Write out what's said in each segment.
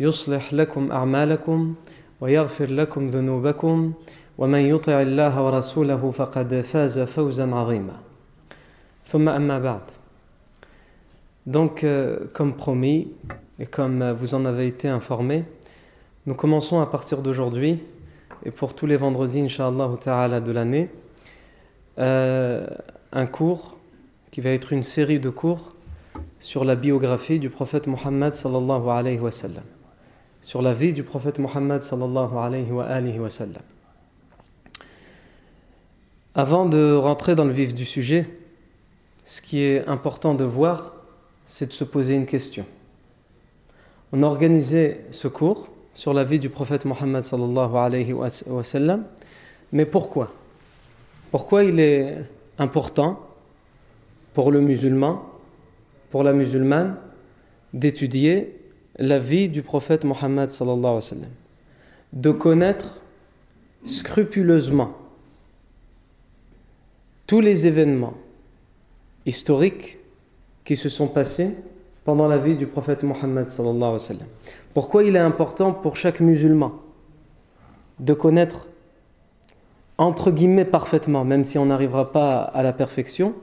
يصلح لكم أعمالكم ويغفر لكم ذنوبكم ومن يطع الله ورسوله فقد فاز فوزا عظيما ثم أما بعد Donc, euh, comme promis, et comme vous en avez été informé, nous commençons à partir d'aujourd'hui, et pour tous les vendredis, Inch'Allah ta'ala de l'année, euh, un cours qui va être une série de cours sur la biographie du prophète Mohammed sallallahu alayhi wa sallam sur la vie du prophète Mohammed sallallahu alayhi wa. Avant de rentrer dans le vif du sujet, ce qui est important de voir, c'est de se poser une question. On a organisé ce cours sur la vie du prophète Mohammed sallallahu alayhi wa sallam, mais pourquoi? Pourquoi il est important pour le musulman, pour la musulmane, d'étudier la vie du prophète Mohammed de connaître scrupuleusement tous les événements historiques qui se sont passés pendant la vie du prophète Mohammed. Pourquoi il est important pour chaque musulman de connaître entre guillemets parfaitement, même si on n'arrivera pas à la perfection,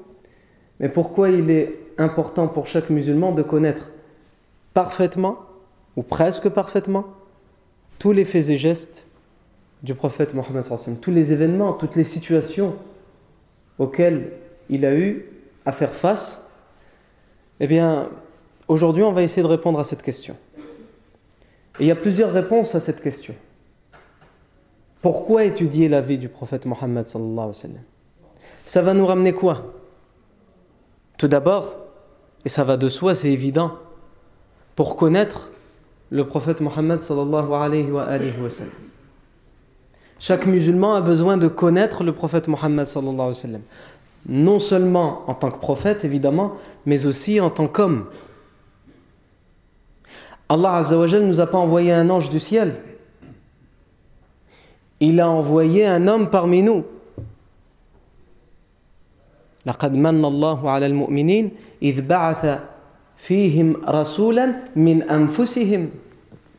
mais pourquoi il est important pour chaque musulman de connaître parfaitement, ou presque parfaitement, tous les faits et gestes du prophète Mohammed, tous les événements, toutes les situations auxquelles il a eu à faire face, eh bien, aujourd'hui, on va essayer de répondre à cette question. Et il y a plusieurs réponses à cette question. Pourquoi étudier la vie du prophète Mohammed Ça va nous ramener quoi? Tout d'abord, et ça va de soi, c'est évident, pour connaître le prophète Mohammed sallallahu alayhi wa, alayhi wa sallam. Chaque musulman a besoin de connaître le prophète Mohammed sallallahu alayhi wa sallam. Non seulement en tant que prophète, évidemment, mais aussi en tant qu'homme. Allah Azza wa ne nous a pas envoyé un ange du ciel. Il a envoyé un homme parmi nous. لقد من الله على المؤمنين إذ بعث min.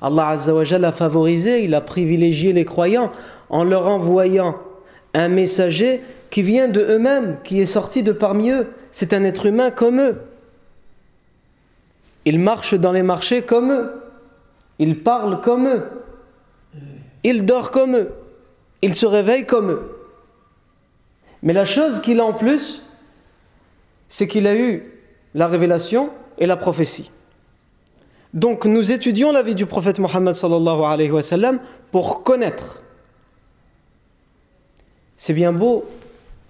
Allah a favorisé, il a privilégié les croyants en leur envoyant un messager qui vient de eux-mêmes, qui est sorti de parmi eux. C'est un être humain comme eux. Il marche dans les marchés comme eux. Il parle comme eux. Il dort comme eux. Il se réveille comme eux. Mais la chose qu'il a en plus, c'est qu'il a eu la révélation et la prophétie. Donc nous étudions la vie du prophète Mohammed pour connaître. C'est bien beau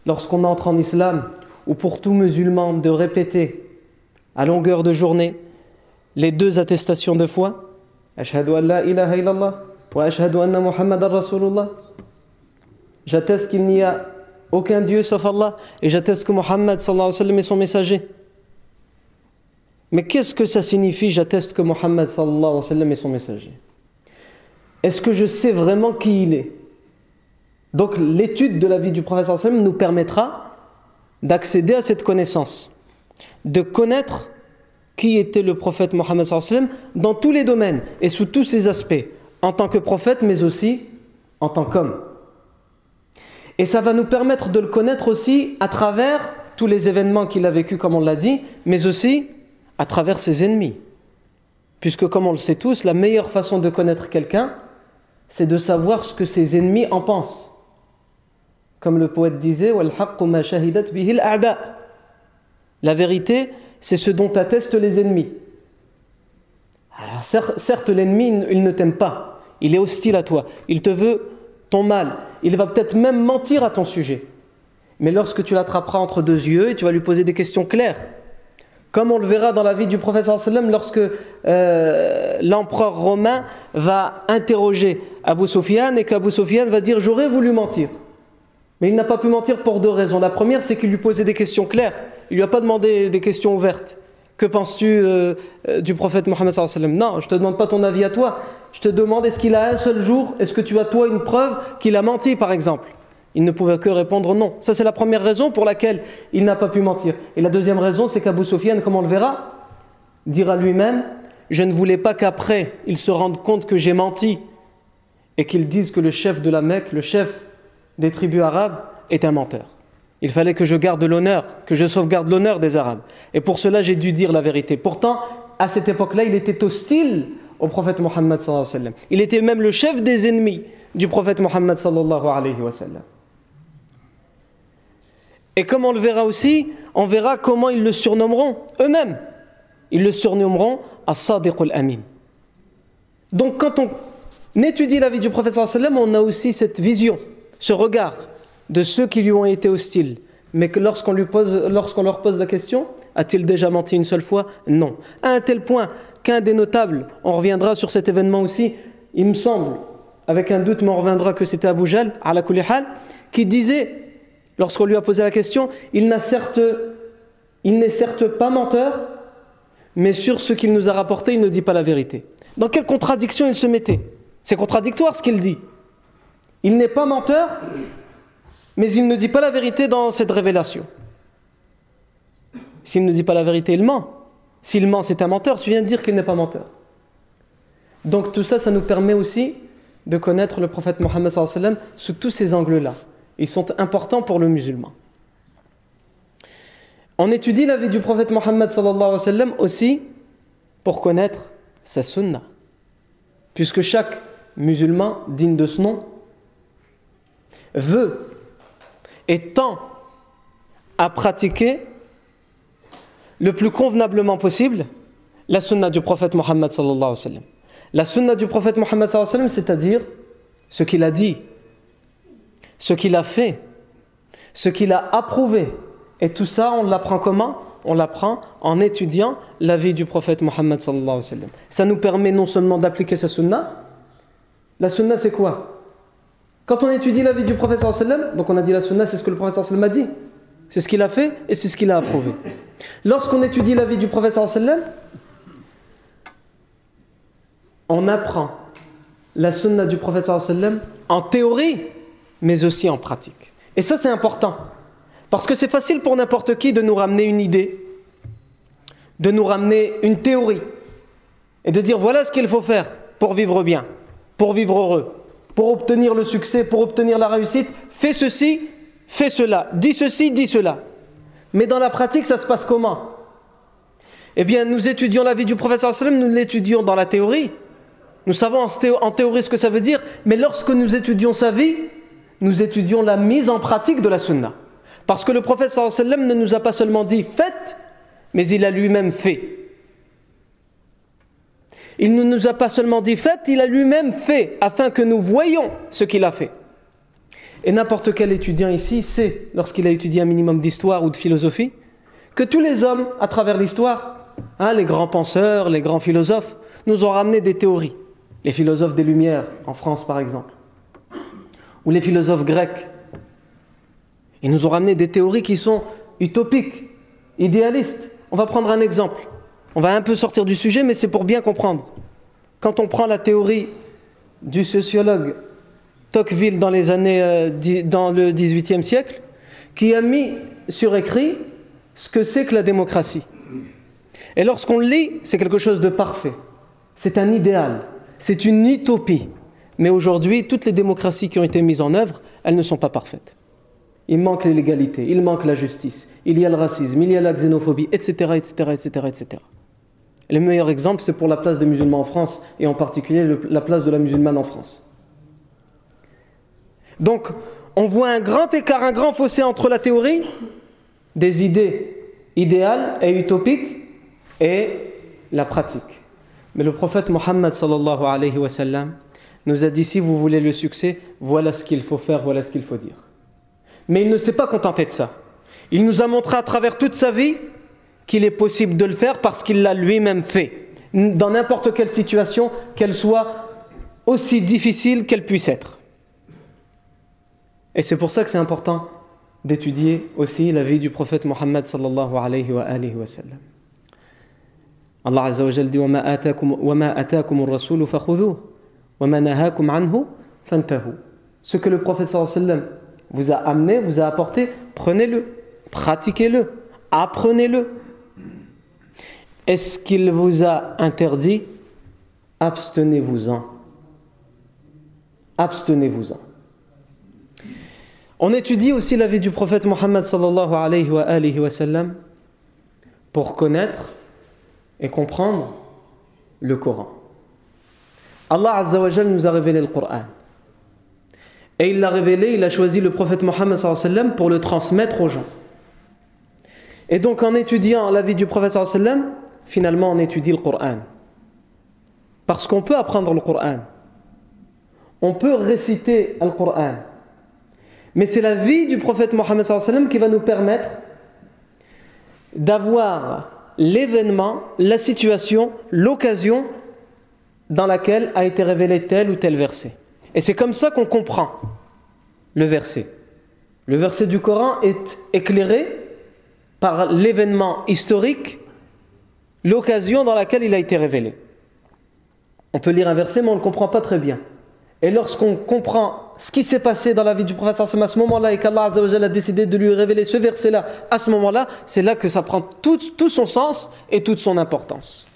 lorsqu'on entre en islam ou pour tout musulman de répéter à longueur de journée les deux attestations de foi. J'atteste qu'il n'y a aucun Dieu sauf Allah et j'atteste que Mohammed est son messager. Mais qu'est-ce que ça signifie J'atteste que Mohammed est son messager? Est-ce que je sais vraiment qui il est? Donc l'étude de la vie du prophète nous permettra d'accéder à cette connaissance, de connaître qui était le prophète Mohammed dans tous les domaines et sous tous ses aspects, en tant que prophète mais aussi en tant qu'homme. Et ça va nous permettre de le connaître aussi à travers tous les événements qu'il a vécu, comme on l'a dit, mais aussi à travers ses ennemis. Puisque comme on le sait tous, la meilleure façon de connaître quelqu'un, c'est de savoir ce que ses ennemis en pensent. Comme le poète disait, la vérité, c'est ce dont attestent les ennemis. Alors certes, l'ennemi, il ne t'aime pas, il est hostile à toi, il te veut ton mal, il va peut-être même mentir à ton sujet. Mais lorsque tu l'attraperas entre deux yeux et tu vas lui poser des questions claires, comme on le verra dans la vie du prophète sallam lorsque euh, l'empereur romain va interroger Abu Sufyan et qu'Abu Sufyan va dire j'aurais voulu mentir. Mais il n'a pas pu mentir pour deux raisons. La première, c'est qu'il lui posait des questions claires. Il lui a pas demandé des questions ouvertes. Que penses-tu euh, euh, du prophète Mohammed Non, je te demande pas ton avis à toi. Je te demande est-ce qu'il a un seul jour, est-ce que tu as toi une preuve qu'il a menti par exemple? Il ne pouvait que répondre non. Ça, c'est la première raison pour laquelle il n'a pas pu mentir. Et la deuxième raison, c'est qu'Abu Sufyan, comme on le verra, dira lui-même Je ne voulais pas qu'après, il se rende compte que j'ai menti et qu'il dise que le chef de la Mecque, le chef des tribus arabes, est un menteur. Il fallait que je garde l'honneur, que je sauvegarde l'honneur des Arabes. Et pour cela, j'ai dû dire la vérité. Pourtant, à cette époque-là, il était hostile au prophète Mohammed. Il était même le chef des ennemis du prophète Mohammed. Et comme on le verra aussi, on verra comment ils le surnommeront eux-mêmes. Ils le surnommeront As-Sadiq al-Amin. Donc quand on étudie la vie du prophète sallam, on a aussi cette vision, ce regard de ceux qui lui ont été hostiles. Mais lorsqu'on lorsqu'on leur pose la question, a-t-il déjà menti une seule fois? Non. À un tel point qu'un des notables, on reviendra sur cet événement aussi, il me semble, avec un doute, mais on reviendra que c'était Abu Jal, qui disait Lorsqu'on lui a posé la question, il n'est certes, pas menteur, mais sur ce qu'il nous a rapporté, il ne dit pas la vérité. Dans quelle contradiction il se mettait? C'est contradictoire ce qu'il dit. Il n'est pas menteur, mais il ne dit pas la vérité dans cette révélation. S'il ne dit pas la vérité, il ment. S'il ment, c'est un menteur. Tu viens de dire qu'il n'est pas menteur. Donc tout ça, ça nous permet aussi de connaître le prophète Mohammed sous tous ces angles-là. Ils sont importants pour le musulman. On étudie la vie du prophète Mohammed aussi pour connaître sa sunna. Puisque chaque musulman digne de ce nom veut et tend à pratiquer le plus convenablement possible la sunna du prophète Mohammed La sunna du prophète Mohammed c'est-à-dire ce qu'il a dit ce qu'il a fait, ce qu'il a approuvé. Et tout ça, on l'apprend comment? On l'apprend en étudiant la vie du prophète Mohammed Ça nous permet non seulement d'appliquer sa sunna, la sunna c'est quoi? Quand on étudie la vie du prophète donc on a dit la sunna c'est ce que le prophète a dit, c'est ce qu'il a fait et c'est ce qu'il a approuvé. Lorsqu'on étudie la vie du prophète on apprend la sunna du prophète en théorie mais aussi en pratique. Et ça, c'est important. Parce que c'est facile pour n'importe qui de nous ramener une idée, de nous ramener une théorie, et de dire voilà ce qu'il faut faire pour vivre bien, pour vivre heureux, pour obtenir le succès, pour obtenir la réussite. Fais ceci, fais cela, dis ceci, dis cela. Mais dans la pratique, ça se passe comment? Eh bien, nous étudions la vie du professeur sallam, nous l'étudions dans la théorie. Nous savons en théorie ce que ça veut dire, mais lorsque nous étudions sa vie, nous étudions la mise en pratique de la sunna. Parce que le prophète sallam ne nous a pas seulement dit faites, mais il a lui-même fait. Il ne nous a pas seulement dit faites, il a lui-même fait, afin que nous voyions ce qu'il a fait. Et n'importe quel étudiant ici sait, lorsqu'il a étudié un minimum d'histoire ou de philosophie, que tous les hommes, à travers l'histoire, hein, les grands penseurs, les grands philosophes, nous ont ramené des théories. Les philosophes des Lumières, en France par exemple ou les philosophes grecs. Ils nous ont ramené des théories qui sont utopiques, idéalistes. On va prendre un exemple. On va un peu sortir du sujet, mais c'est pour bien comprendre. Quand on prend la théorie du sociologue Tocqueville dans, les années, euh, dans le XVIIIe siècle, qui a mis sur écrit ce que c'est que la démocratie. Et lorsqu'on lit, c'est quelque chose de parfait. C'est un idéal. C'est une utopie. Mais aujourd'hui, toutes les démocraties qui ont été mises en œuvre, elles ne sont pas parfaites. Il manque l'égalité, il manque la justice, il y a le racisme, il y a la xénophobie, etc., etc., etc., etc. Le meilleur exemple, c'est pour la place des musulmans en France, et en particulier la place de la musulmane en France. Donc, on voit un grand écart, un grand fossé entre la théorie des idées idéales et utopiques et la pratique. Mais le prophète Mohammed sallallahu alayhi wa sallam nous a dit si vous voulez le succès, voilà ce qu'il faut faire, voilà ce qu'il faut dire. Mais il ne s'est pas contenté de ça. Il nous a montré à travers toute sa vie qu'il est possible de le faire parce qu'il l'a lui-même fait, dans n'importe quelle situation, qu'elle soit aussi difficile qu'elle puisse être. Et c'est pour ça que c'est important d'étudier aussi la vie du prophète Mohammed sallallahu alayhi wa, alayhi wa sallam. Allah Azza wa Jal dit وَمَا أَتَاكُمُ الرَّسُولُ فَخُذُوهُ ce que le prophète vous a amené, vous a apporté, prenez-le, pratiquez-le, apprenez-le. Est-ce qu'il vous a interdit? Abstenez-vous-en. Abstenez-vous-en. On étudie aussi la vie du prophète Mohammed pour connaître et comprendre le Coran. Allah nous a révélé le Coran. Et il l'a révélé, il a choisi le prophète Mohammed pour le transmettre aux gens. Et donc en étudiant la vie du prophète finalement on étudie le Coran. Parce qu'on peut apprendre le Coran. On peut réciter le Coran. Mais c'est la vie du prophète Mohammed qui va nous permettre d'avoir l'événement, la situation, l'occasion dans laquelle a été révélé tel ou tel verset. Et c'est comme ça qu'on comprend le verset. Le verset du Coran est éclairé par l'événement historique, l'occasion dans laquelle il a été révélé. On peut lire un verset, mais on ne le comprend pas très bien. Et lorsqu'on comprend ce qui s'est passé dans la vie du prophète à ce moment-là et qu'Allah a décidé de lui révéler ce verset-là, à ce moment-là, c'est là que ça prend tout, tout, son sens et toute son importance.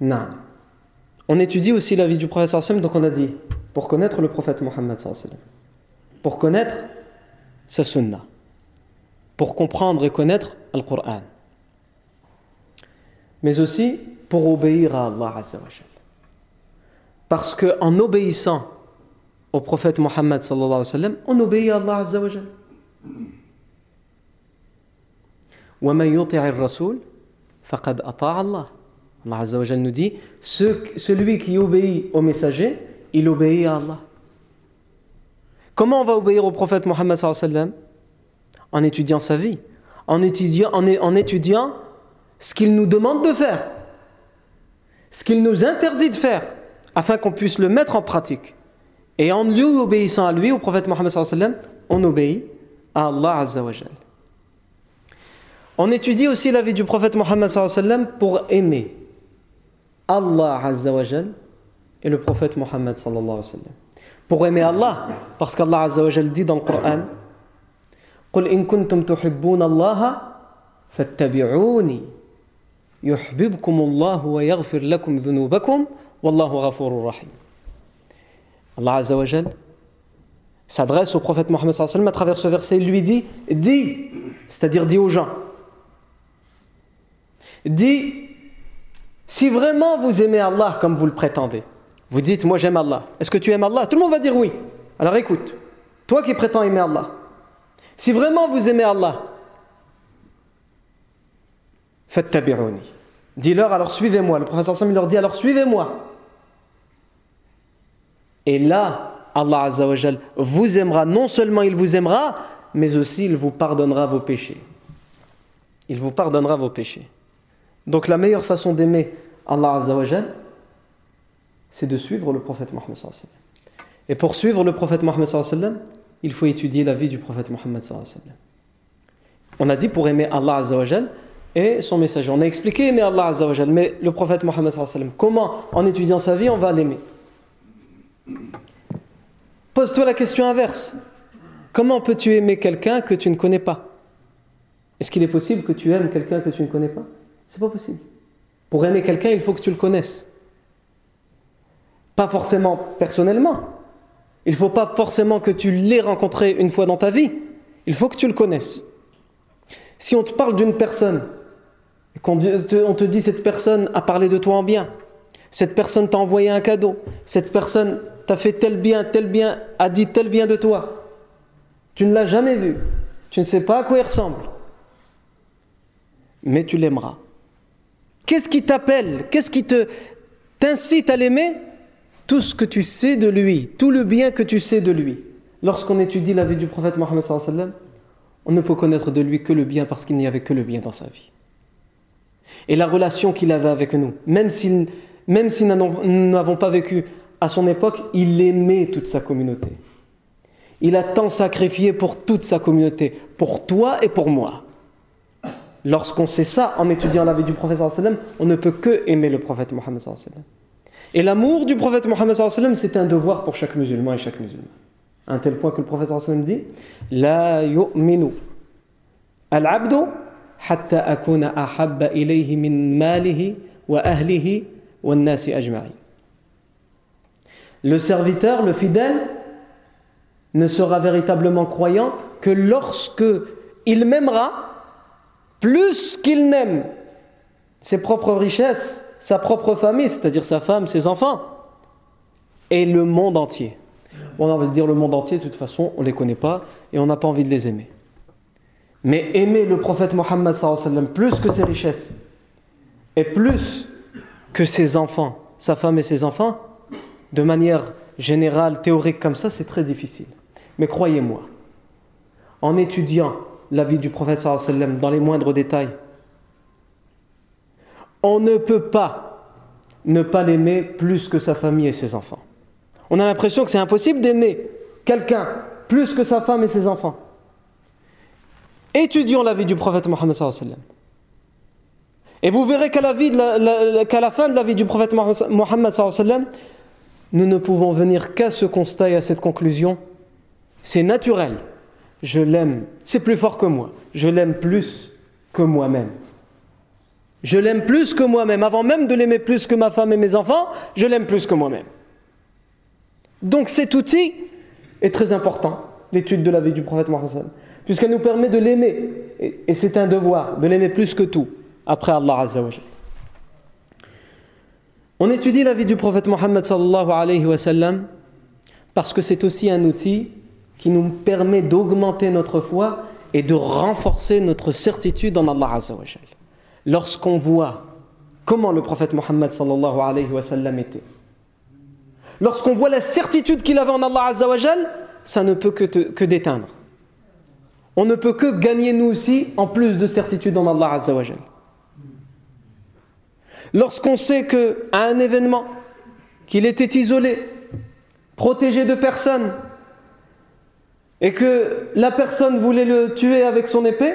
Non. On étudie aussi la vie du prophète donc on a dit, pour connaître le prophète Mohammed pour connaître sa sunna, pour comprendre et connaître le Coran, mais aussi pour obéir à Allah Azzawajal. Parce qu'en obéissant au prophète Mohammed sallallahu alayhi wa sallam, on obéit à Allah azza wa jal. وَمَنْ يُطِعِ الرَّسُولِ فَقَدْ أَطَاعَ اللَّهِ Allah nous dit, celui qui obéit au messager, il obéit à Allah. Comment on va obéir au prophète Mohammed En étudiant sa vie, en étudiant, en, étudiant ce qu'il nous demande de faire, ce qu'il nous interdit de faire afin qu'on puisse le mettre en pratique. Et en lui obéissant à lui, au prophète Mohammed on obéit à Allah. On étudie aussi la vie du prophète Mohammed pour aimer Allah Azzawajal et le prophète Mohammed Pour aimer Allah, parce qu'Allah Azzawajal dit dans le Coran قل إن كنتم تحبون الله فاتبعوني يحببكم الله ويغفر لكم ذنوبكم Wallahu ghafurur rahim. Allah Azza wa s'adresse au prophète Mohammed à travers ce verset. Il lui dit Dis, c'est-à-dire dis aux gens Dis, si vraiment vous aimez Allah comme vous le prétendez, vous dites Moi j'aime Allah. Est-ce que tu aimes Allah? Tout le monde va dire oui. Alors écoute, toi qui prétends aimer Allah, si vraiment vous aimez Allah, faites tabi'uni. Dis-leur alors suivez-moi. Le prophète il leur dit alors suivez-moi. Et là, Allah vous aimera, non seulement il vous aimera, mais aussi il vous pardonnera vos péchés. Il vous pardonnera vos péchés. Donc la meilleure façon d'aimer Allah Azzawajal, c'est de suivre le prophète Mohammed Et pour suivre le prophète Mohammed il faut étudier la vie du prophète Mohammed On a dit pour aimer Allah Azzawajal et son messager. On a expliqué aimer Allah Azzawajal, mais le prophète Mohammed comment en étudiant sa vie on va l'aimer? Pose-toi la question inverse. Comment peux-tu aimer quelqu'un que tu ne connais pas? Est-ce qu'il est possible que tu aimes quelqu'un que tu ne connais pas? C'est pas possible. Pour aimer quelqu'un, il faut que tu le connaisses. Pas forcément personnellement. Il faut pas forcément que tu l'aies rencontré une fois dans ta vie. Il faut que tu le connaisses. Si on te parle d'une personne, qu'on te dit cette personne a parlé de toi en bien, Cette personne t'a envoyé un cadeau. Cette personne t'a fait tel bien, tel bien, a dit tel bien de toi. Tu ne l'as jamais vu. Tu ne sais pas à quoi il ressemble. Mais tu l'aimeras. Qu'est-ce qui t'appelle? Qu'est-ce qui te t'incite à l'aimer? Tout ce que tu sais de lui, tout le bien que tu sais de lui. Lorsqu'on étudie la vie du prophète Mohammed on ne peut connaître de lui que le bien parce qu'il n'y avait que le bien dans sa vie. Et la relation qu'il avait avec nous, même même si nous n'avons pas vécu à son époque, il aimait toute sa communauté. Il a tant sacrifié pour toute sa communauté, pour toi et pour moi. Lorsqu'on sait ça en étudiant la vie du prophète, on ne peut que aimer le prophète Mohammed. Et l'amour du prophète Mohammed, c'est un devoir pour chaque musulman et chaque musulman. À un tel point que le prophète dit La yu'minu al-abdu hatta akuna ahabba ilayhi min malihi wa ahlihi wa nasi. Le serviteur, le fidèle, ne sera véritablement croyant que lorsque il m'aimera plus qu'il n'aime ses propres richesses, sa propre famille, c'est-à-dire sa femme, ses enfants, et le monde entier. On a envie de dire le monde entier, de toute façon, on ne les connaît pas et on n'a pas envie de les aimer. Mais aimer le prophète Mohammed plus que ses richesses et plus que ses enfants, sa femme et ses enfants, de manière générale, théorique comme ça, c'est très difficile. Mais croyez-moi, en étudiant la vie du prophète sallam dans les moindres détails, on ne peut pas ne pas l'aimer plus que sa famille et ses enfants. On a l'impression que c'est impossible d'aimer quelqu'un plus que sa femme et ses enfants. Étudions la vie du prophète Mohammed sallam. Et vous verrez qu'à la, fin de la vie du prophète Mohammed sallam, nous ne pouvons venir qu'à ce constat et à cette conclusion c'est naturel. Je l'aime. C'est plus fort que moi. Je l'aime plus que moi-même. Je l'aime plus que moi-même. Avant même de l'aimer plus que ma femme et mes enfants, je l'aime plus que moi-même. Donc cet outil est très important, l'étude de la vie du prophète Mohammed, puisqu'elle nous permet de l'aimer. Et c'est un devoir, de l'aimer plus que tout, après Allah Azza wa On étudie la vie du prophète Mohammed sallallahu alayhi wa sallam parce que c'est aussi un outil qui nous permet d'augmenter notre foi et de renforcer notre certitude en Allah. Lorsqu'on voit comment le prophète Mohammed sallallahu alayhi wa sallam était, lorsqu'on voit la certitude qu'il avait en Allah ça ne peut que, que d'éteindre. On ne peut que gagner nous aussi en plus de certitude en Allah. Lorsqu'on sait qu'à un événement, qu'il était isolé, protégé de personne, et que la personne voulait le tuer avec son épée,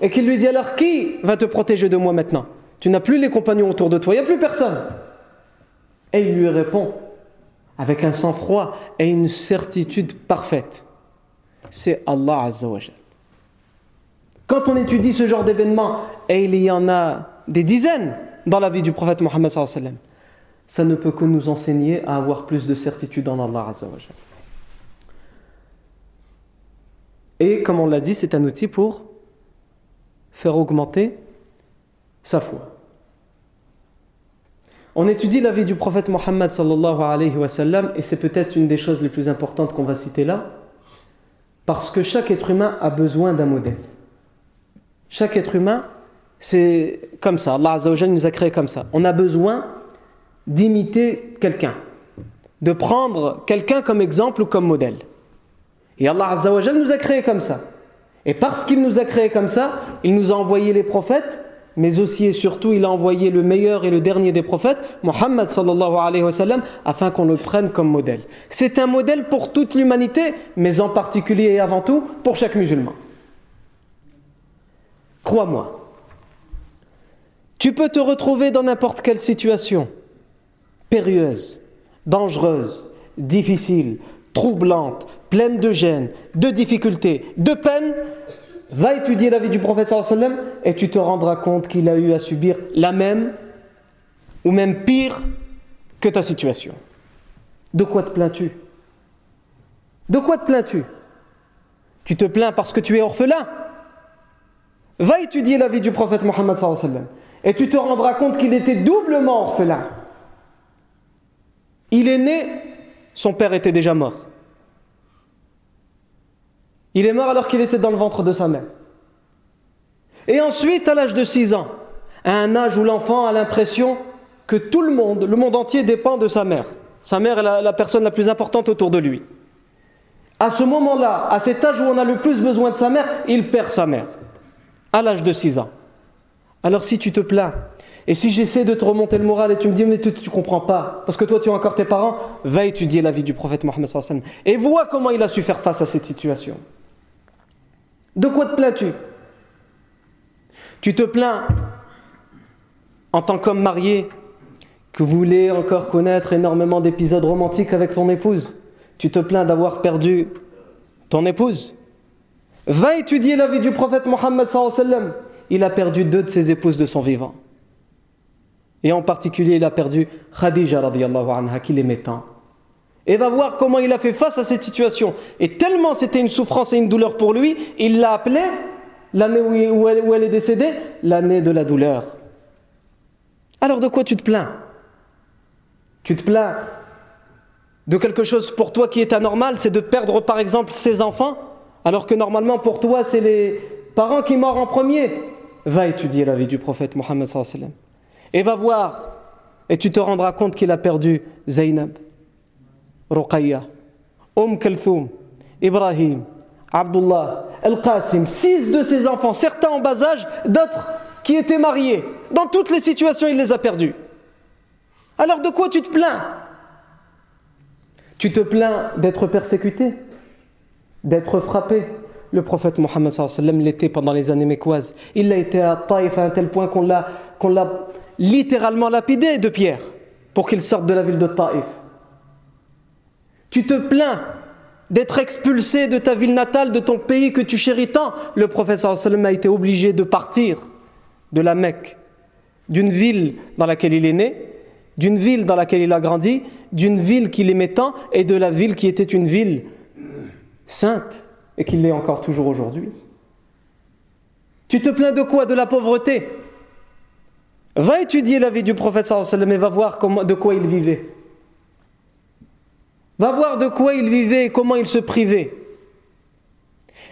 et qu'il lui dit alors qui va te protéger de moi maintenant? Tu n'as plus les compagnons autour de toi, il n'y a plus personne. Et il lui répond avec un sang-froid et une certitude parfaite. C'est Allah Azzawajal. Quand on étudie ce genre d'événements, et il y en a des dizaines dans la vie du prophète Mohammed, ça ne peut que nous enseigner à avoir plus de certitude en Allah Azzawajal. Et comme on l'a dit, c'est un outil pour faire augmenter sa foi. On étudie la vie du prophète Mohammed sallallahu alayhi wa sallam et c'est peut-être une des choses les plus importantes qu'on va citer là parce que chaque être humain a besoin d'un modèle. Chaque être humain, c'est comme ça. Allah Azza nous a créé comme ça. On a besoin d'imiter quelqu'un, de prendre quelqu'un comme exemple ou comme modèle. Et Allah Azzawajal nous a créés comme ça. Et parce qu'il nous a créés comme ça, il nous a envoyé les prophètes, mais aussi et surtout, il a envoyé le meilleur et le dernier des prophètes, Muhammad sallallahu alayhi wa sallam, afin qu'on le prenne comme modèle. C'est un modèle pour toute l'humanité, mais en particulier et avant tout pour chaque musulman. Crois-moi, tu peux te retrouver dans n'importe quelle situation, périlleuse, dangereuse, difficile, troublante, pleine de gêne, de difficultés, de peine, va étudier la vie du prophète et tu te rendras compte qu'il a eu à subir la même ou même pire que ta situation. De quoi te plains-tu? De quoi te plains-tu? Tu te plains parce que tu es orphelin? Va étudier la vie du prophète Mohammed et tu te rendras compte qu'il était doublement orphelin. Il est né, son père était déjà mort. Il est mort alors qu'il était dans le ventre de sa mère. Et ensuite, à l'âge de 6 ans, à un âge où l'enfant a l'impression que tout le monde, le monde entier dépend de sa mère. Sa mère est la, personne la plus importante autour de lui. À ce moment-là, à cet âge où on a le plus besoin de sa mère, il perd sa mère. À l'âge de 6 ans. Alors si tu te plains, et si j'essaie de te remonter le moral et tu me dis mais tu, ne comprends pas, parce que toi tu as encore tes parents, va étudier la vie du prophète Mohammed et vois comment il a su faire face à cette situation. De quoi te plains-tu? Tu te plains en tant qu'homme marié que vous voulez encore connaître énormément d'épisodes romantiques avec ton épouse? Tu te plains d'avoir perdu ton épouse? Va étudier la vie du prophète Mohammed Il a perdu deux de ses épouses de son vivant. Et en particulier, il a perdu Khadija radiallahu anha, qu'il aimait tant et va voir comment il a fait face à cette situation. Et tellement c'était une souffrance et une douleur pour lui, il l'a appelée, l'année où elle, est décédée, l'année de la douleur. Alors de quoi tu te plains? Tu te plains de quelque chose pour toi qui est anormal, c'est de perdre par exemple ses enfants, alors que normalement pour toi c'est les parents qui meurent en premier. Va étudier la vie du prophète Mohammed et va voir, et tu te rendras compte qu'il a perdu Zainab. Ruqayya, Om Kalthoum, Ibrahim, Abdullah, Al-Qasim, six de ses enfants, certains en bas âge, d'autres qui étaient mariés. Dans toutes les situations, il les a perdus. Alors de quoi tu te plains? Tu te plains d'être persécuté, d'être frappé. Le prophète Mohammed l'était pendant les années mécoises. Il a été à Taïf à un tel point qu'on l'a, qu'on l'a littéralement lapidé de pierre pour qu'il sorte de la ville de Taïf. Tu te plains d'être expulsé de ta ville natale, de ton pays que tu chéris tant. Le professeur sallam a été obligé de partir de la Mecque, d'une ville dans laquelle il est né, d'une ville dans laquelle il a grandi, d'une ville qu'il aimait tant, et de la ville qui était une ville sainte, et qui l'est encore toujours aujourd'hui. Tu te plains de quoi? De la pauvreté? Va étudier la vie du prophète sallam et va voir de quoi il vivait. Va voir de quoi il vivait et comment il se privait.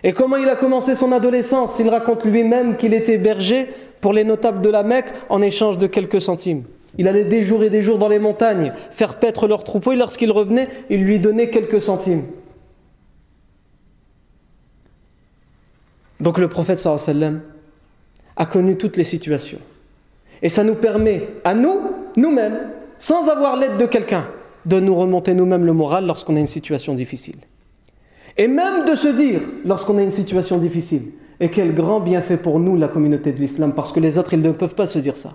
Et comment il a commencé son adolescence. Il raconte lui-même qu'il était berger pour les notables de la Mecque en échange de quelques centimes. Il allait des jours et des jours dans les montagnes faire paître leurs troupeaux et lorsqu'il revenait, il lui donnait quelques centimes. Donc le prophète sallam a connu toutes les situations. Et ça nous permet à nous, nous-mêmes, sans avoir l'aide de quelqu'un, de nous remonter nous-mêmes le moral lorsqu'on a une situation difficile. Et même de se dire, lorsqu'on a une situation difficile, et quel grand bienfait pour nous la communauté de l'islam, parce que les autres, ils ne peuvent pas se dire ça.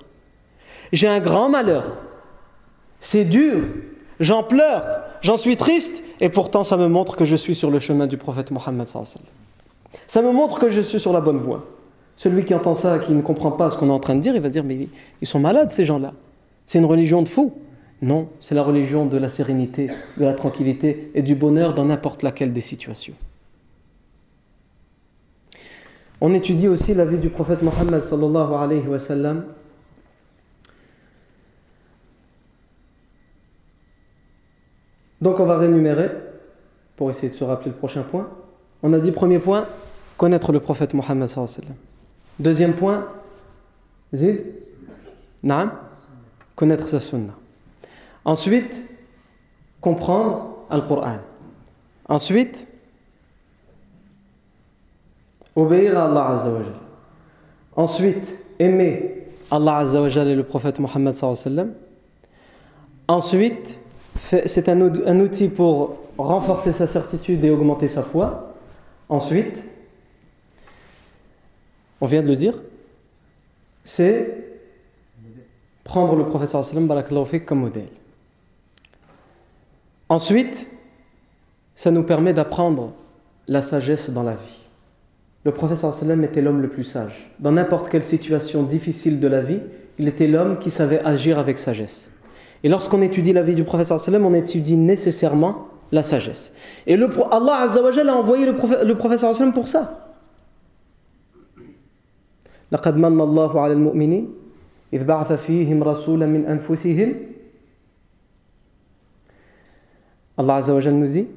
J'ai un grand malheur, c'est dur, j'en pleure, j'en suis triste, et pourtant ça me montre que je suis sur le chemin du prophète Mohammed. Ça me montre que je suis sur la bonne voie. Celui qui entend ça, qui ne comprend pas ce qu'on est en train de dire, il va dire, mais ils sont malades ces gens-là. C'est une religion de fous. Non, c'est la religion de la sérénité, de la tranquillité et du bonheur dans n'importe laquelle des situations. On étudie aussi la vie du prophète Mohammed sallallahu. Donc on va rémunérer pour essayer de se rappeler le prochain point. On a dit premier point, connaître le prophète Mohammed sallallahu. Deuxième point, Zid, Naam, connaître sa sunnah. Ensuite, comprendre le Coran. Ensuite, obéir à Allah Azza wa Ensuite, aimer Allah Azza wa et le prophète Mohammed Ensuite, c'est un, outil pour renforcer sa certitude et augmenter sa foi. Ensuite, on vient de le dire, c'est prendre le prophète comme modèle. Ensuite, ça nous permet d'apprendre la sagesse dans la vie. Le prophète sallam était l'homme le plus sage. Dans n'importe quelle situation difficile de la vie, il était l'homme qui savait agir avec sagesse. Et lorsqu'on étudie la vie du prophète sallam, on étudie nécessairement la sagesse. Et le, Allah Azza a envoyé le prophète, le prophète sallam pour ça. لقد من الله على المؤمنين إذ بعث فيهم رسولا من أنفسهم Allah Azzawajal nous dit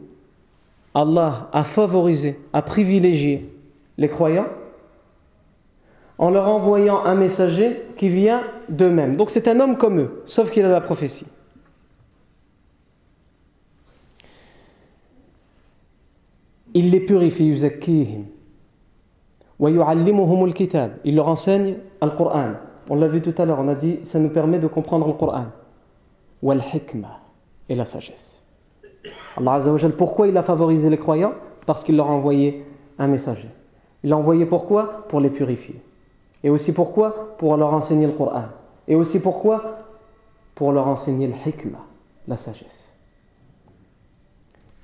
Allah a favorisé, a privilégié les croyants en leur envoyant un messager qui vient d'eux-mêmes. Donc c'est un homme comme eux, sauf qu'il a la prophétie. Il les purifie, il leur enseigne le Coran. On l'a vu tout à l'heure, on a dit ça nous permet de comprendre le Coran. Et la sagesse. Allah Azzawajal, pourquoi il a favorisé les croyants? Parce qu'il leur a envoyé un messager. Il l'a envoyé pourquoi? Pour les purifier. Et aussi pourquoi? Pour leur enseigner le Coran. Et aussi pourquoi? Pour leur enseigner le hikmah, la sagesse.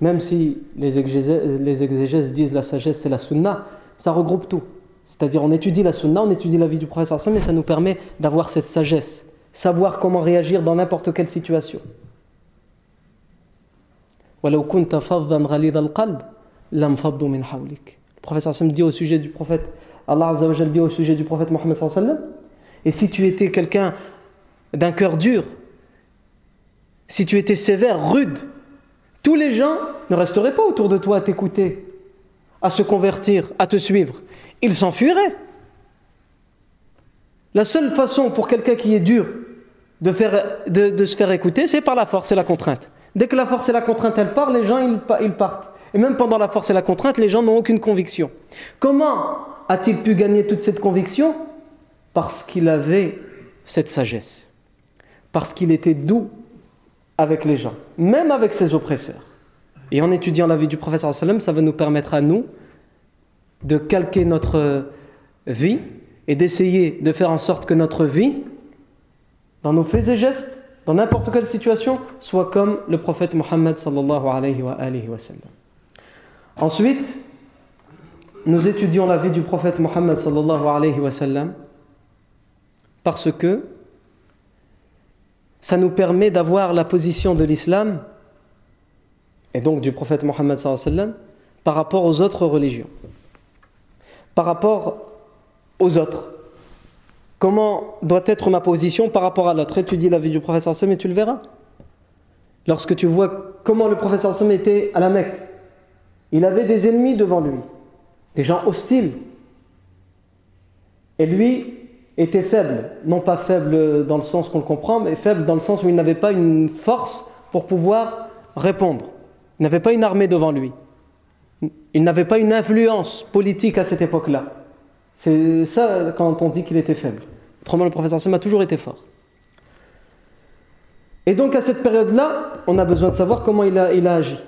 Même si les exégèses, disent la sagesse c'est la sunna, ça regroupe tout. C'est-à-dire on étudie la sunna, on étudie la vie du prophète mais ça nous permet d'avoir cette sagesse, savoir comment réagir dans n'importe quelle situation. Le prophète dit au sujet du prophète, Allah dit au sujet du prophète Mohammed et si tu étais quelqu'un d'un cœur dur, si tu étais sévère, rude, tous les gens ne resteraient pas autour de toi à t'écouter, à se convertir, à te suivre. Ils s'enfuiraient. La seule façon pour quelqu'un qui est dur de, se faire écouter, c'est par la force et la contrainte. Dès que la force et la contrainte, elles partent, les gens, ils, partent. Et même pendant la force et la contrainte, les gens n'ont aucune conviction. Comment a-t-il pu gagner toute cette conviction? Parce qu'il avait cette sagesse. Parce qu'il était doux avec les gens, même avec ses oppresseurs. Et en étudiant la vie du professeur ça va nous permettre à nous de calquer notre vie et d'essayer de faire en sorte que notre vie, dans nos faits et gestes, dans n'importe quelle situation, soit comme le prophète Mohammed sallallahu alayhi wa. Ensuite, nous étudions la vie du prophète Mohammed sallallahu alayhi wa sallam parce que ça nous permet d'avoir la position de l'islam et donc du prophète Mohammed sallam par rapport aux autres religions, par rapport aux autres. Comment doit être ma position par rapport à l'autre? Étudie la vie du prophète sallam et tu le verras. Lorsque tu vois comment le prophète sallam était à la Mecque, il avait des ennemis devant lui, des gens hostiles. Et lui, était faible, non pas faible dans le sens qu'on le comprend, mais faible dans le sens où il n'avait pas une force pour pouvoir répondre. Il n'avait pas une armée devant lui. Il n'avait pas une influence politique à cette époque-là. C'est ça quand on dit qu'il était faible. Autrement, le professeur Sam a toujours été fort. Et donc à cette période-là, on a besoin de savoir comment il a, il a agi.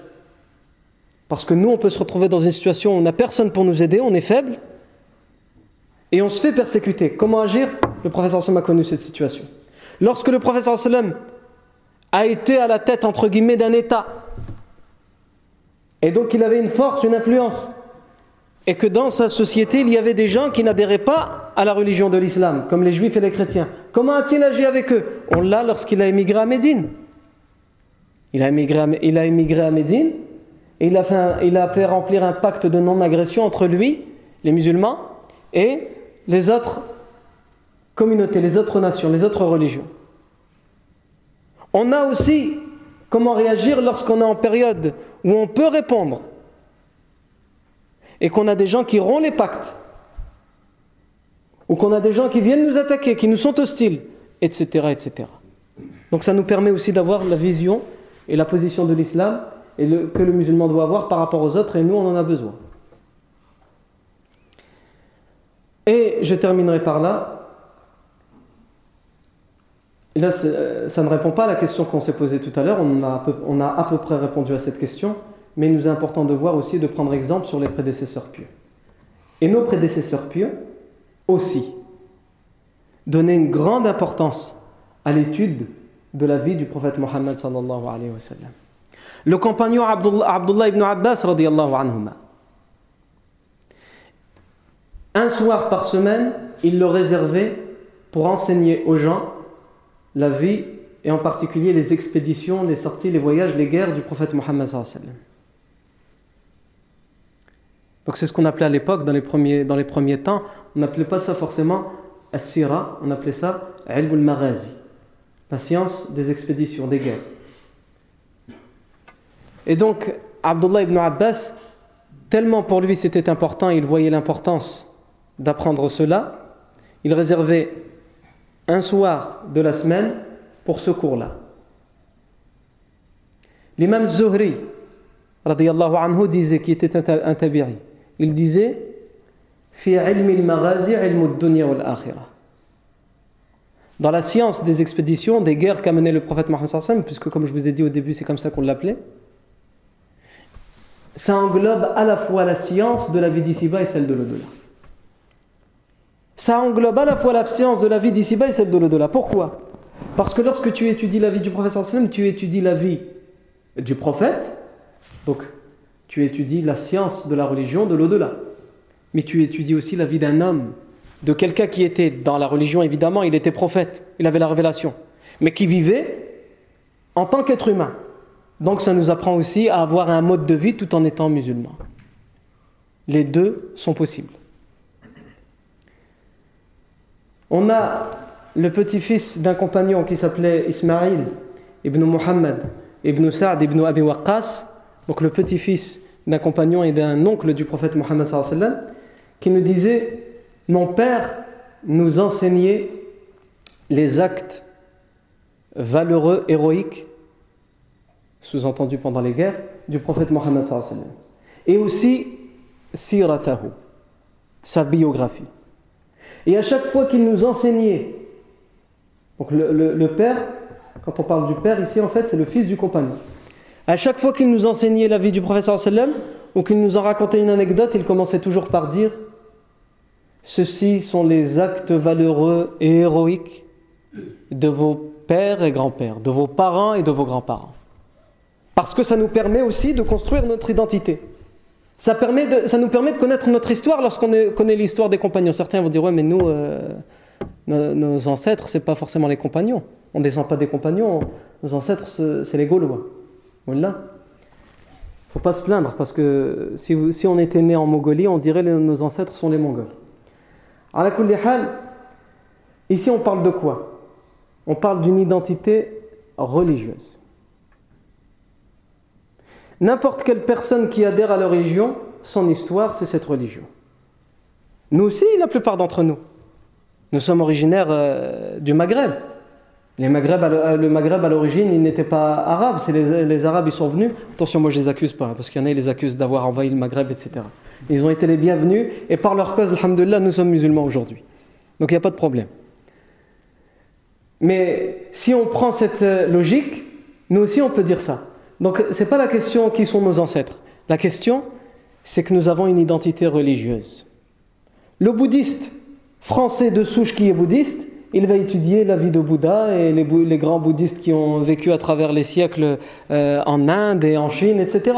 Parce que nous, on peut se retrouver dans une situation où on n'a personne pour nous aider, on est faible, et on se fait persécuter. Comment agir? Le professeur Sallam a connu cette situation. Lorsque le professeur Sallam a été à la tête, entre guillemets, d'un État, et donc il avait une force, une influence, et que dans sa société, il y avait des gens qui n'adhéraient pas à la religion de l'islam, comme les juifs et les chrétiens. Comment a-t-il agi avec eux? On l'a lorsqu'il a émigré à Médine. Il a émigré à, il a émigré à Médine, et il a, fait il a fait remplir un pacte de non-agression entre lui, les musulmans, et les autres communautés, les autres nations, les autres religions. On a aussi comment réagir lorsqu'on est en période où on peut répondre et qu'on a des gens qui rompt les pactes ou qu'on a des gens qui viennent nous attaquer, qui nous sont hostiles, etc. etc. Donc ça nous permet aussi d'avoir la vision et la position de l'islam et que le musulman doit avoir par rapport aux autres et nous on en a besoin. Et je terminerai par là. là, euh, ça ne répond pas à la question qu'on s'est posée tout à l'heure. On, a à peu près répondu à cette question. Mais il nous est important de voir aussi, de prendre exemple sur les prédécesseurs pieux. Et nos prédécesseurs pieux aussi donnaient une grande importance à l'étude de la vie du prophète Mohammed. Le compagnon Abdullah, Abdullah ibn Abbas radiallahu anhuma, un soir par semaine, il le réservait pour enseigner aux gens la vie et en particulier les expéditions, les sorties, les voyages, les guerres du prophète Mohammed. Donc c'est ce qu'on appelait à l'époque, dans, les premiers, temps, on n'appelait pas ça forcément As-Sira, on appelait ça Ilm al la science des expéditions, des guerres. Et donc, Abdullah ibn Abbas, tellement pour lui c'était important, il voyait l'importance d'apprendre cela, il réservait un soir de la semaine pour ce cours-là. L'imam Zuhri, anhu, disait, qui était un tabiri, il disait dans la science des expéditions, des guerres qu'a mené le prophète Mohammed puisque comme je vous ai dit au début, c'est comme ça qu'on l'appelait, ça englobe à la fois la science de la vie d'ici-bas et celle de l'au-delà. Ça englobe à la fois la science de la vie d'ici-bas et celle de l'au-delà. Pourquoi? Parce que lorsque tu étudies la vie du prophète tu étudies la vie du prophète, donc tu étudies la science de la religion de l'au-delà. Mais tu étudies aussi la vie d'un homme, de quelqu'un qui était dans la religion, évidemment, il était prophète, il avait la révélation, mais qui vivait en tant qu'être humain. Donc ça nous apprend aussi à avoir un mode de vie tout en étant musulman. Les deux sont possibles. On a le petit-fils d'un compagnon qui s'appelait Ismaïl ibn Muhammad ibn Sa'd ibn Abi Waqqas, donc le petit-fils d'un compagnon et d'un oncle du prophète Mohammed qui nous disait Mon père nous enseignait les actes valeureux, héroïques, sous-entendu pendant les guerres, du prophète Mohammed et aussi siratahu, sa biographie. Et à chaque fois qu'il nous enseignait, donc le, père, quand on parle du père ici, en fait, c'est le fils du compagnon. À chaque fois qu'il nous enseignait la vie du prophète sallam ou qu'il nous en racontait une anecdote, il commençait toujours par dire Ceux-ci sont les actes valeureux et héroïques de vos pères et grands-pères, de vos parents et de vos grands-parents. Parce que ça nous permet aussi de construire notre identité. Ça, nous permet de connaître notre histoire lorsqu'on connaît l'histoire des compagnons. Certains vont dire Ouais, mais nous, euh, nos, ancêtres, c'est pas forcément les compagnons. On ne descend pas des compagnons. Nos ancêtres, c'est les Gaulois. Voilà. faut pas se plaindre parce que si, on était né en Mongolie, on dirait que nos ancêtres sont les Mongols. Ici, on parle de quoi? On parle d'une identité religieuse. N'importe quelle personne qui adhère à la religion, son histoire, c'est cette religion. Nous aussi, la plupart d'entre nous. Nous sommes originaires euh, du Maghreb. Les Maghreb, euh, le Maghreb, à l'origine, il n'était pas arabe. C'est les, Arabes, ils sont venus. Attention, moi, je les accuse pas, parce qu'il y en a, qui les accusent d'avoir envahi le Maghreb, etc. Ils ont été les bienvenus, et par leur cause, alhamdulillah, nous sommes musulmans aujourd'hui. Donc, il n'y a pas de problème. Mais si on prend cette euh, logique, nous aussi, on peut dire ça. Donc, ce n'est pas la question qui sont nos ancêtres. La question, c'est que nous avons une identité religieuse. Le bouddhiste français de souche qui est bouddhiste, il va étudier la vie de Bouddha et les, grands bouddhistes qui ont vécu à travers les siècles euh, en Inde et en Chine, etc.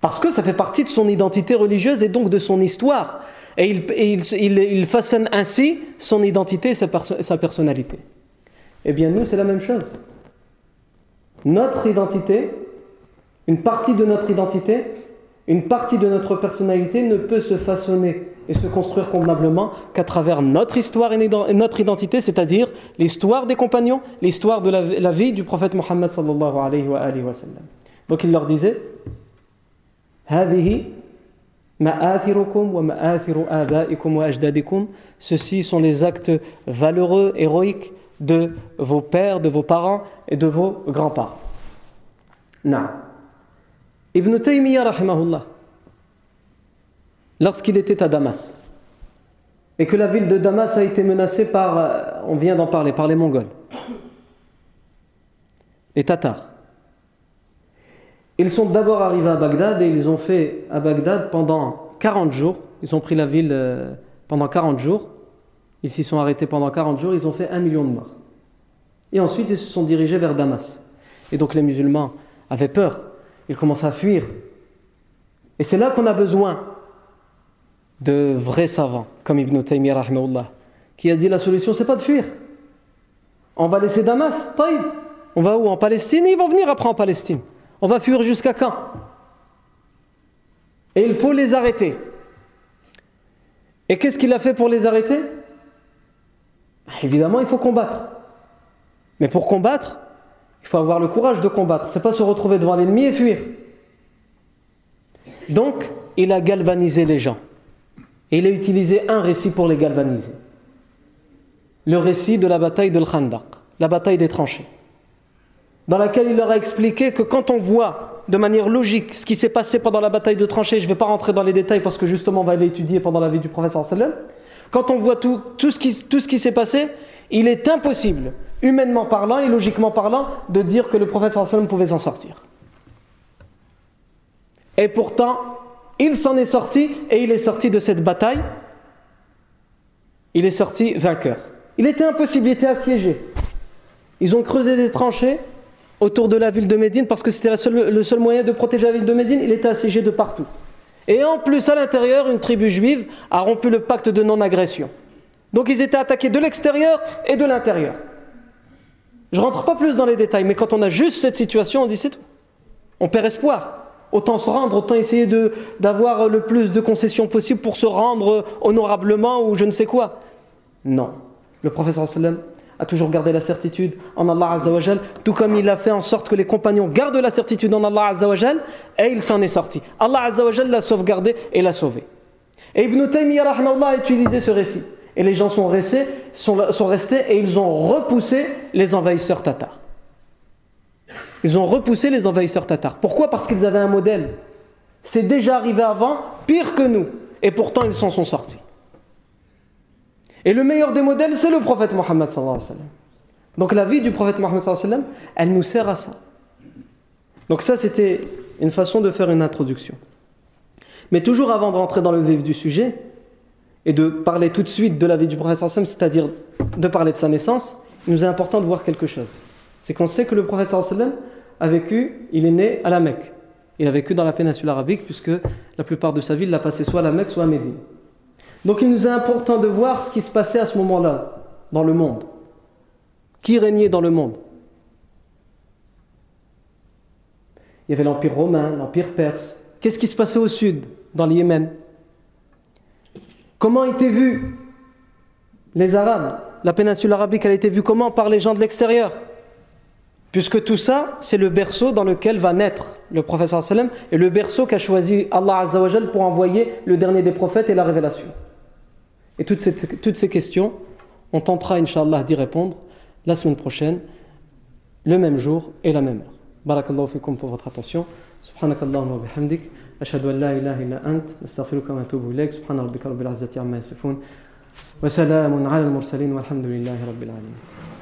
Parce que ça fait partie de son identité religieuse et donc de son histoire. Et il, façonne ainsi son identité et sa personnalité. Eh bien, nous, c'est la même chose notre identité, une partie de notre identité, une partie de notre personnalité ne peut se façonner et se construire convenablement qu'à travers notre histoire et notre identité, c'est-à-dire l'histoire des compagnons, l'histoire de la, vie du prophète Mohammed sallallahu alayhi wa, wa sallam. Donc il leur disait Ceci sont les actes valeureux, héroïques de vos pères, de vos parents et de vos grands-parents. Ibn Taymiyyah, lorsqu'il était à Damas, et que la ville de Damas a été menacée par, euh, on vient d'en parler, par les Mongols, les Tatars. Ils sont d'abord arrivés à Bagdad et ils ont fait à Bagdad pendant 40 jours, ils ont pris la ville euh, pendant 40 jours, ils s'y sont arrêtés pendant 40 jours, ils ont fait un million de morts. Et ensuite, ils se sont dirigés vers Damas. Et donc les musulmans avaient peur. Ils commencent à fuir. Et c'est là qu'on a besoin de vrais savants, comme Ibn Taymiyyah, qui a dit la solution, c'est pas de fuir. On va laisser Damas, Taïb. On va où? En Palestine Ils vont venir après en Palestine. On va fuir jusqu'à quand? Et il faut les arrêter. Et qu'est-ce qu'il a fait pour les arrêter? Évidemment, il faut combattre. Mais pour combattre, Il faut avoir le courage de combattre. C'est pas se retrouver devant l'ennemi et fuir. Donc, il a galvanisé les gens. Et il a utilisé un récit pour les galvaniser. Le récit de la bataille de Khandaq, la bataille des tranchées. Dans laquelle il leur a expliqué que quand on voit de manière logique ce qui s'est passé pendant la bataille de tranchées, je ne vais pas rentrer dans les détails parce que justement on va l'étudier pendant la vie du prophète sallam, quand on voit tout, tout ce qui, qui s'est passé, il est impossible, humainement parlant et logiquement parlant, de dire que le prophète sallam pouvait s'en sortir. Et pourtant, il s'en est sorti et il est sorti de cette bataille. Il est sorti vainqueur. Il était impossible, il était assiégé. Ils ont creusé des tranchées autour de la ville de Médine parce que c'était le seul moyen de protéger la ville de Médine. Il était assiégé de partout. Et en plus, à l'intérieur, une tribu juive a rompu le pacte de non-agression. Donc ils étaient attaqués de l'extérieur et de l'intérieur. Je ne rentre pas plus dans les détails, mais quand on a juste cette situation, on dit c'est tout. On perd espoir. Autant se rendre, autant essayer d'avoir le plus de concessions possible pour se rendre honorablement ou je ne sais quoi. Non. Le professeur sallam a toujours gardé la certitude en Allah Azzawajal, tout comme il a fait en sorte que les compagnons gardent la certitude en Allah Azzawajal, et il s'en est sorti. Allah Azzawajal l'a sauvegardé et l'a sauvé. Et Ibn Taymiyyah a utilisé ce récit. Et les gens sont restés, sont, sont restés et ils ont repoussé les envahisseurs tatars. Ils ont repoussé les envahisseurs tatars. Pourquoi? Parce qu'ils avaient un modèle. C'est déjà arrivé avant, pire que nous. Et pourtant, ils s'en sont sortis. Et le meilleur des modèles, c'est le prophète Mohammed. Donc la vie du prophète Mohammed, elle nous sert à ça. Donc ça, c'était une façon de faire une introduction. Mais toujours avant de rentrer dans le vif du sujet, et de parler tout de suite de la vie du prophète, c'est-à-dire de parler de sa naissance, il nous est important de voir quelque chose c'est qu'on sait que le prophète sallam a vécu, il est né à la Mecque. Il a vécu dans la péninsule arabique puisque la plupart de sa vie, l'a passé soit à la Mecque, soit à Médine. Donc il nous est important de voir ce qui se passait à ce moment-là dans le monde. Qui régnait dans le monde? Il y avait l'Empire romain, l'Empire perse. Qu'est-ce qui se passait au sud, dans le Yémen? Comment étaient vus les Arabes? La péninsule arabique, elle été vue comment par les gens de l'extérieur? Puisque tout ça, c'est le berceau dans lequel va naître le prophète sallam et le berceau qu'a choisi Allah Azzawajal pour envoyer le dernier des prophètes et la révélation. Et toutes ces, toutes ces questions, on tentera, Inch'Allah, d'y répondre la semaine prochaine, le même jour et la même heure. Barakallahu fikum pour votre attention. Subhanakallahumma wa bihamdik. Ashhadu an la ilaha illa ant. Astaghfiruka wa atubu ilayk. Subhana rabbika rabbil izzati amma yasifun. Wa salamun ala al-mursalin walhamdulillahi rabbil alamin.